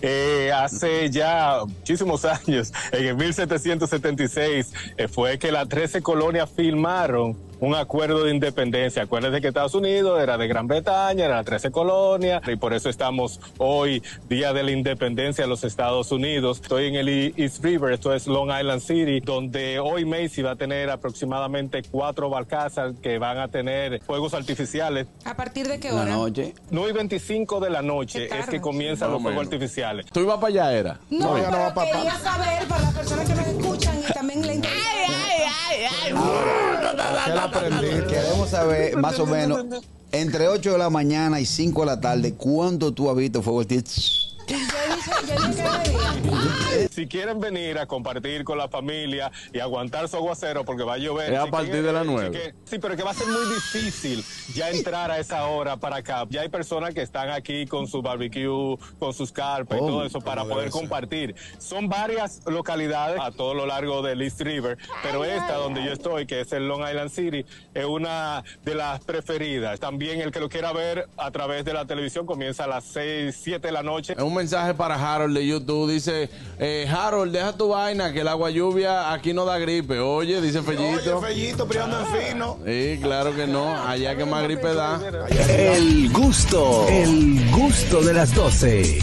eh, hace ya muchísimos años, en el 1776, eh, fue que las 13 colonias firmaron un acuerdo de independencia. Acuérdense que Estados Unidos era de Gran Bretaña, era 13 colonias, y por eso estamos hoy, Día de la Independencia de los Estados Unidos. Estoy en el East River, esto es Long Island City, donde hoy Macy va a tener aproximadamente cuatro barcazas que van a tener fuegos artificiales. ¿A partir de qué La hora? noche. 9 y 25 de la noche es que comienzan los fuegos artificiales. ¿Tú ibas para allá, era? No, No, ya no pero va pa' quería saber para las personas que nos escuchan y también le interesa. ¿Qué la aprendí? Queremos saber más o menos entre 8 de la mañana y 5 de la tarde, ¿cuánto tú has visto fuego Si quieren venir a compartir con la familia y aguantar su aguacero porque va a llover. Es a si partir quieren- de las si nueve. que- Sí, pero que va a ser muy difícil ya entrar a esa hora para acá. Ya hay personas que están aquí con su barbecue, con sus carpas y Oh, todo eso para poder compartir. Son varias localidades a todo lo largo del East River, pero esta donde yo estoy, que es el Long Island City, es una de las preferidas. También el que lo quiera ver a través de la televisión comienza a las 6, 7 de la noche. Es un mensaje para Harold de YouTube. Dice, eh, Harold, deja tu vaina, que el agua lluvia aquí no da gripe. Oye, dice Fellito. Oye, Fellito, priando en fino. Sí, claro que no. Allá que más gripe da. El gusto, el gusto de las 12.